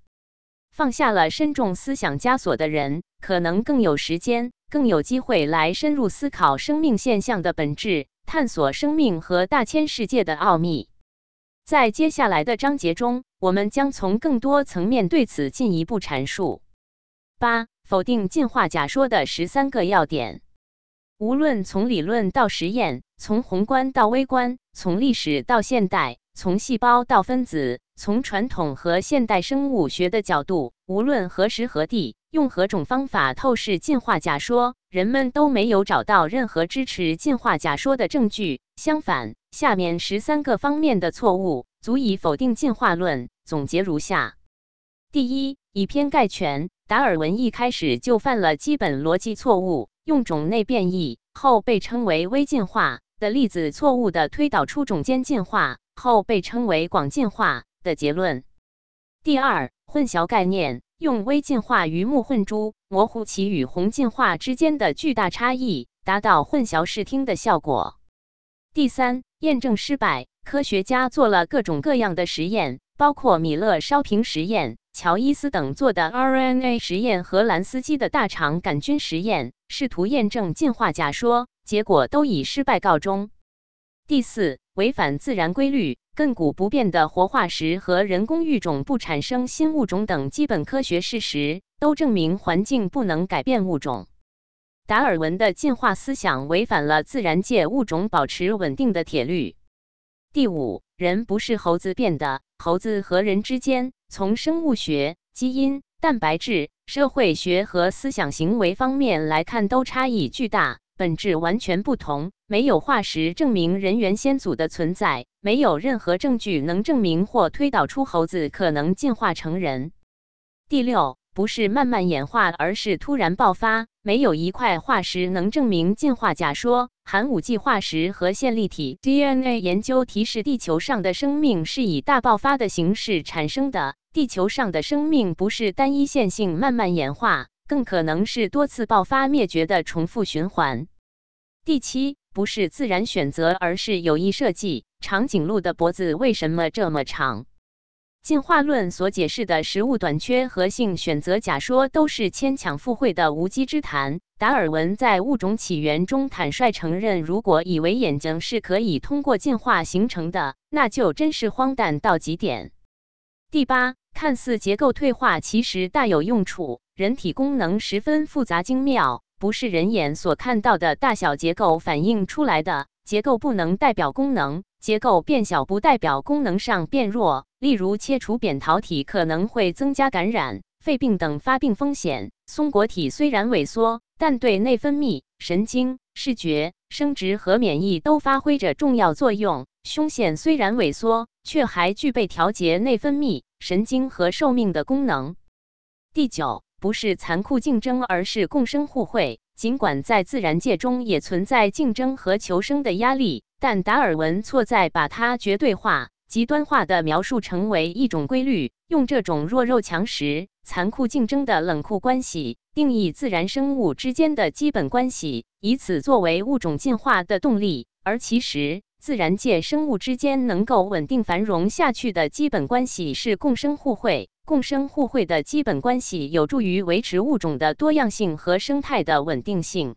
放下了深重思想枷锁的人，可能更有时间、更有机会来深入思考生命现象的本质，探索生命和大千世界的奥秘。在接下来的章节中，我们将从更多层面对此进一步阐述。八、否定进化假说的十三个要点。无论从理论到实验，从宏观到微观，从历史到现代，从细胞到分子，从传统和现代生物学的角度，无论何时何地，用何种方法透视进化假说，人们都没有找到任何支持进化假说的证据。相反，下面十三个方面的错误足以否定进化论。总结如下：第一，以偏概全。达尔文一开始就犯了基本逻辑错误，用种类变异后被称为微进化的例子，错误的推导出种间进化后被称为广进化的结论。第二，混淆概念，用微进化鱼目混珠，模糊其与宏进化之间的巨大差异，达到混淆视听的效果。第三，验证失败。科学家做了各种各样的实验，包括米勒烧瓶实验、乔伊斯等做的 RNA 实验和兰斯基的大肠杆菌实验，试图验证进化假说，结果都以失败告终。第四，违反自然规律，亘古不变的活化石和人工育种不产生新物种等基本科学事实，都证明环境不能改变物种。达尔文的进化思想违反了自然界物种保持稳定的铁律。第五，人不是猴子变的，猴子和人之间，从生物学、基因、蛋白质、社会学和思想行为方面来看，都差异巨大，本质完全不同。没有化石证明人猿先祖的存在，没有任何证据能证明或推导出猴子可能进化成人。第六。不是慢慢演化，而是突然爆发。没有一块化石能证明进化假说。寒武纪化石和线粒体 DNA 研究提示，地球上的生命是以大爆发的形式产生的。地球上的生命不是单一线性慢慢演化，更可能是多次爆发灭绝的重复循环。第七，不是自然选择，而是有意设计。长颈鹿的脖子为什么这么长？进化论所解释的食物短缺和性选择假说都是牵强附会的无稽之谈。达尔文在《物种起源》中坦率承认，如果以为眼睛是可以通过进化形成的，那就真是荒诞到极点。第八，看似结构退化，其实大有用处。人体功能十分复杂精妙，不是人眼所看到的大小结构反映出来的。结构不能代表功能，结构变小不代表功能上变弱。例如，切除扁桃体可能会增加感染、肺病等发病风险。松果体虽然萎缩，但对内分泌、神经、视觉、生殖和免疫都发挥着重要作用。胸腺虽然萎缩，却还具备调节内分泌、神经和寿命的功能。第九，不是残酷竞争，而是共生互惠。尽管在自然界中也存在竞争和求生的压力，但达尔文错在把它绝对化、极端化的描述成为一种规律，用这种弱肉强食、残酷竞争的冷酷关系定义自然生物之间的基本关系，以此作为物种进化的动力。而其实，自然界生物之间能够稳定繁荣下去的基本关系是共生互惠。共生互惠的基本关系有助于维持物种的多样性和生态的稳定性。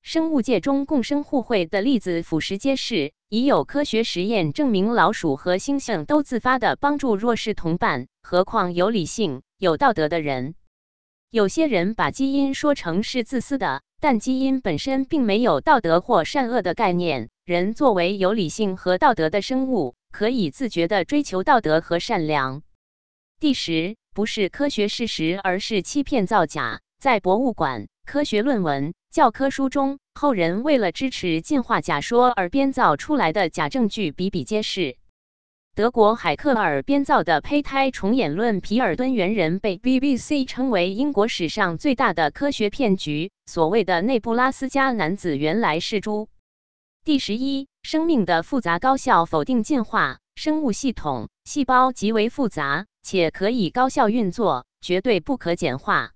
生物界中共生互惠的例子俯拾皆是，已有科学实验证明，老鼠和猩猩都自发的帮助弱势同伴，何况有理性、有道德的人？有些人把基因说成是自私的，但基因本身并没有道德或善恶的概念。人作为有理性和道德的生物，可以自觉地追求道德和善良。第十，不是科学事实，而是欺骗造假。在博物馆、科学论文、教科书中，后人为了支持进化假说而编造出来的假证据比比皆是。德国海克尔编造的胚胎重演论皮尔敦猿人被 BBC 称为英国史上最大的科学骗局。所谓的内布拉斯加男子原来是猪。第十一，生命的复杂高效否定进化。生物系统细胞极为复杂，且可以高效运作，绝对不可简化。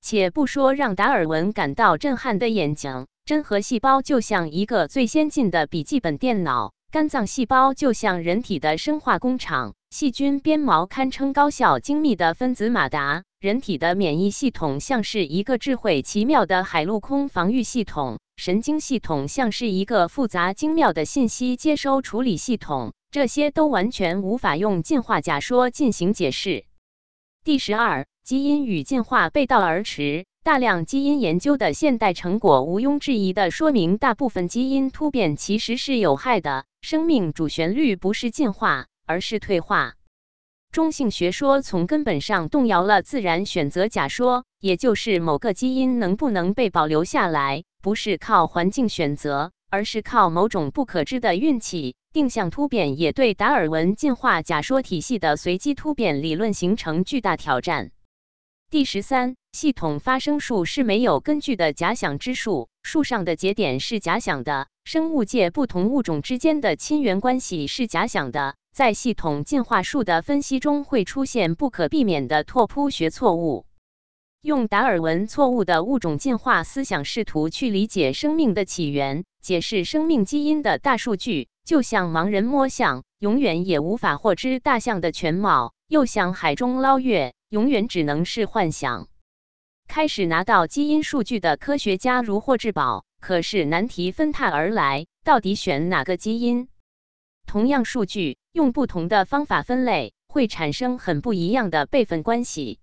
且不说让达尔文感到震撼的眼睛，真核细胞就像一个最先进的笔记本电脑。肝脏细胞就像人体的生化工厂，细菌鞭毛堪称高效精密的分子马达。人体的免疫系统像是一个智慧奇妙的海陆空防御系统，神经系统像是一个复杂精妙的信息接收处理系统。这些都完全无法用进化假说进行解释。第十二，基因与进化背道而驰。大量基因研究的现代成果，毋庸置疑地说明，大部分基因突变其实是有害的。生命主旋律不是进化，而是退化。中性学说从根本上动摇了自然选择假说，也就是某个基因能不能被保留下来，不是靠环境选择，而是靠某种不可知的运气。定向突变也对达尔文进化假说体系的随机突变理论形成巨大挑战。第十三，系统发生数是没有根据的假想之数，数上的节点是假想的，生物界不同物种之间的亲缘关系是假想的，在系统进化数的分析中会出现不可避免的拓扑学错误。用达尔文错误的物种进化思想试图去理解生命的起源，解释生命基因的大数据，就像盲人摸象，永远也无法获知大象的全貌；又像海中捞月。永远只能是幻想。开始拿到基因数据的科学家如获至宝，可是难题纷沓而来，到底选哪个基因？同样数据，用不同的方法分类，会产生很不一样的辈分关系。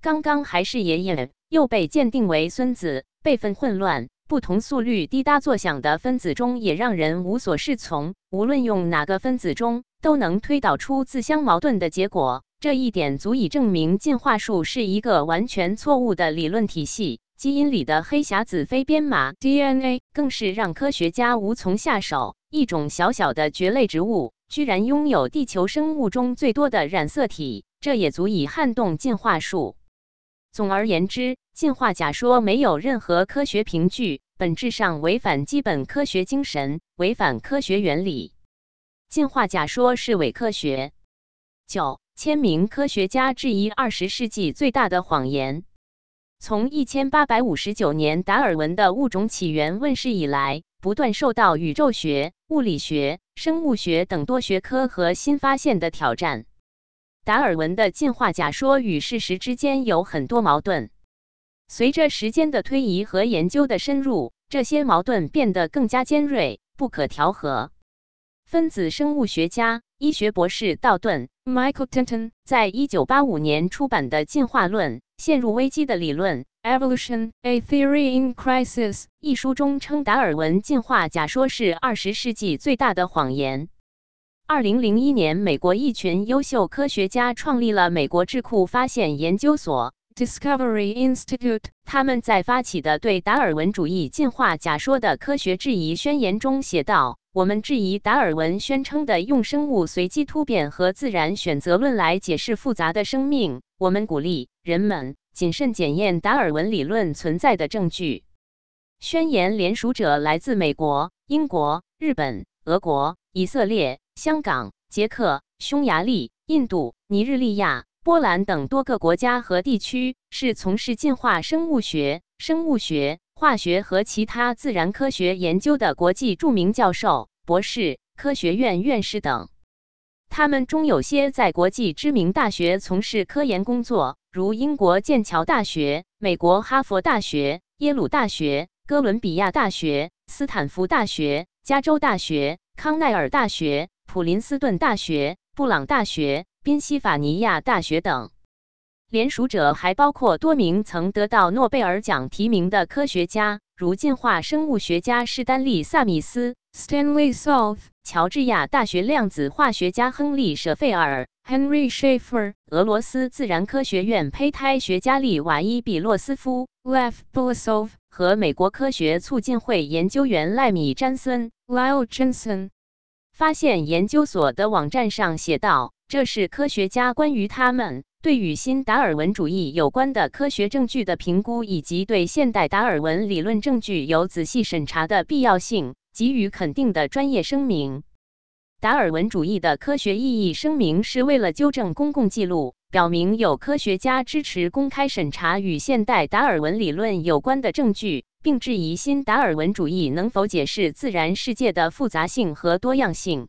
刚刚还是爷爷，又被鉴定为孙子，辈分混乱，不同速率滴答作响的分子中也让人无所适从。无论用哪个分子中，都能推导出自相矛盾的结果。这一点足以证明进化树是一个完全错误的理论体系。基因里的黑匣子非编码 DNA 更是让科学家无从下手。一种小小的蕨类植物居然拥有地球生物中最多的染色体，这也足以撼动进化树。总而言之，进化假说没有任何科学凭据，本质上违反基本科学精神，违反科学原理。进化假说是伪科学。九。千名科学家质疑二十世纪最大的谎言。从一千八百五十九年达尔文的《物种起源》问世以来，不断受到宇宙学、物理学、生物学等多学科和新发现的挑战。达尔文的进化假说与事实之间有很多矛盾。随着时间的推移和研究的深入，这些矛盾变得更加尖锐，不可调和。分子生物学家、医学博士道顿 （Michael Denton） 在一九八五年出版的《进化论：陷入危机的理论》（Evolution: A Theory in Crisis） 一书中称，达尔文进化假说是二十世纪最大的谎言。二零零一年，美国一群优秀科学家创立了美国智库发现研究所 （Discovery Institute）。他们在发起的对达尔文主义进化假说的科学质疑宣言中写道。我们质疑达尔文宣称的用生物随机突变和自然选择论来解释复杂的生命。我们鼓励人们谨慎检验达尔文理论存在的证据。宣言联署者来自美国、英国、日本、俄国、以色列、香港、捷克、匈牙利、印度、尼日利亚、波兰等多个国家和地区，是从事进化生物学、生物学。化学和其他自然科学研究的国际著名教授、博士、科学院院士等，他们中有些在国际知名大学从事科研工作，如英国剑桥大学、美国哈佛大学、耶鲁大学、哥伦比亚大学、斯坦福大学、加州大学、康奈尔大学、普林斯顿大学、布朗大学、宾夕法尼亚大学等。联署者还包括多名曾得到诺贝尔奖提名的科学家，如进化生物学家史丹利·萨米斯 Stanley Solf、乔治亚大学量子化学家亨利·舍费尔、Henry Schaefer、俄罗斯自然科学院胚胎学家利瓦伊比洛斯夫 Lev Bolasov 和美国科学促进会研究员赖米·詹森 Lyle Jensen。发现研究所的网站上写道：“这是科学家关于他们。”对与新达尔文主义有关的科学证据的评估，以及对现代达尔文理论证据有仔细审查的必要性，给予肯定的专业声明。达尔文主义的科学意义声明是为了纠正公共记录，表明有科学家支持公开审查与现代达尔文理论有关的证据，并质疑新达尔文主义能否解释自然世界的复杂性和多样性。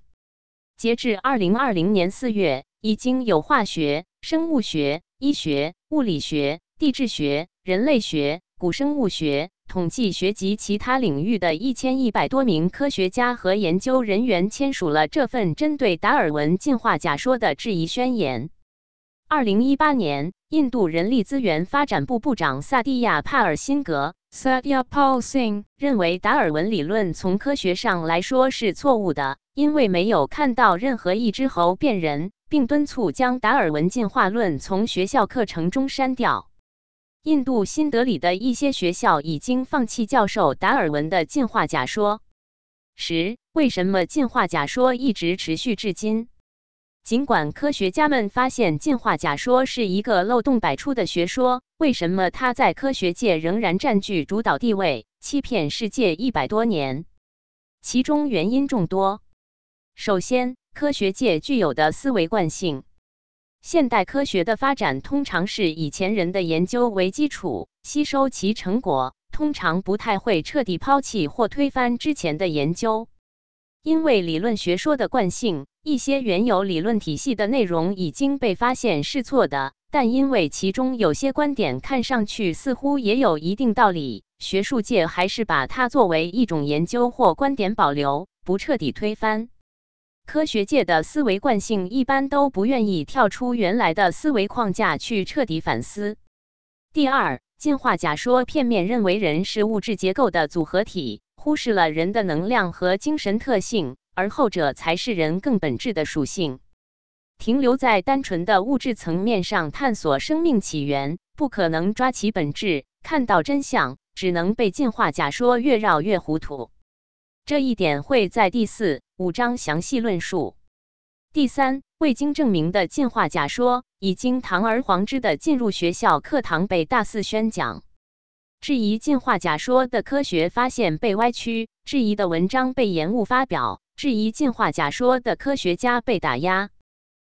截至二零二零年四月，已经有化学。生物学、医学、物理学、地质学、人类学、古生物学、统计学及其他领域的一千一百多名科学家和研究人员签署了这份针对达尔文进化假说的质疑宣言。二零一八年，印度人力资源发展部部长萨蒂亚·帕尔辛格 Satya Pal Singh 认为，达尔文理论从科学上来说是错误的，因为没有看到任何一只猴变人。并敦促将达尔文进化论从学校课程中删掉。印度新德里的一些学校已经放弃教授达尔文的进化假说。十、为什么进化假说一直持续至今？尽管科学家们发现进化假说是一个漏洞百出的学说，为什么它在科学界仍然占据主导地位，欺骗世界一百多年？其中原因众多。首先，科学界具有的思维惯性，现代科学的发展通常是以前人的研究为基础，吸收其成果，通常不太会彻底抛弃或推翻之前的研究。因为理论学说的惯性，一些原有理论体系的内容已经被发现是错的，但因为其中有些观点看上去似乎也有一定道理，学术界还是把它作为一种研究或观点保留，不彻底推翻。科学界的思维惯性一般都不愿意跳出原来的思维框架去彻底反思。第二，进化假说片面认为人是物质结构的组合体，忽视了人的能量和精神特性，而后者才是人更本质的属性。停留在单纯的物质层面上探索生命起源，不可能抓其本质，看到真相，只能被进化假说越绕越糊涂。这一点会在第四、五章详细论述。第三，未经证明的进化假说已经堂而皇之的进入学校课堂被大肆宣讲。质疑进化假说的科学发现被歪曲，质疑的文章被延误发表，质疑进化假说的科学家被打压。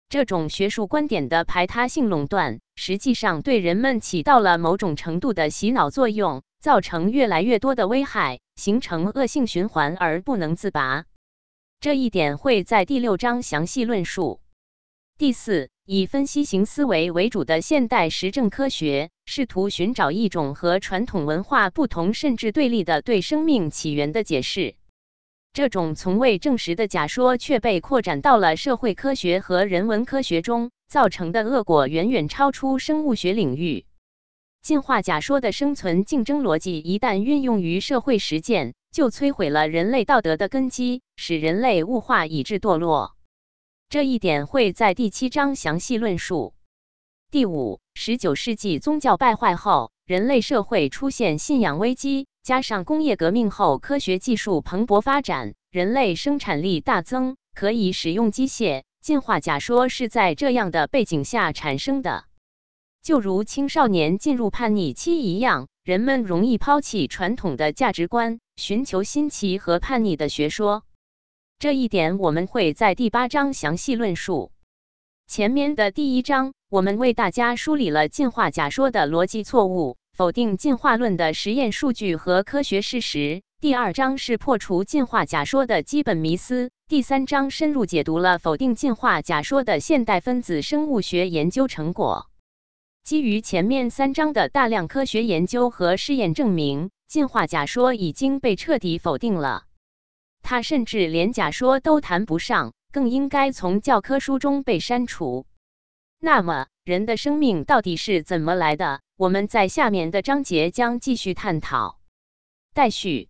这种学术观点的排他性垄断，实际上对人们起到了某种程度的洗脑作用。造成越来越多的危害，形成恶性循环而不能自拔。这一点会在第六章详细论述。第四，以分析型思维为主的现代实证科学，试图寻找一种和传统文化不同甚至对立的对生命起源的解释。这种从未证实的假说却被扩展到了社会科学和人文科学中，造成的恶果远远超出生物学领域。进化假说的生存竞争逻辑一旦运用于社会实践，就摧毁了人类道德的根基，使人类物化以致堕落。这一点会在第七章详细论述。第五，十九世纪宗教败坏后，人类社会出现信仰危机，加上工业革命后科学技术蓬勃发展，人类生产力大增，可以使用机械。进化假说是在这样的背景下产生的。就如青少年进入叛逆期一样，人们容易抛弃传统的价值观，寻求新奇和叛逆的学说。这一点我们会在第八章详细论述。前面的第一章，我们为大家梳理了进化假说的逻辑错误，否定进化论的实验数据和科学事实。第二章是破除进化假说的基本迷思。第三章深入解读了否定进化假说的现代分子生物学研究成果。基于前面三章的大量科学研究和试验证明，进化假说已经被彻底否定了。它甚至连假说都谈不上，更应该从教科书中被删除。那么，人的生命到底是怎么来的？我们在下面的章节将继续探讨。待续。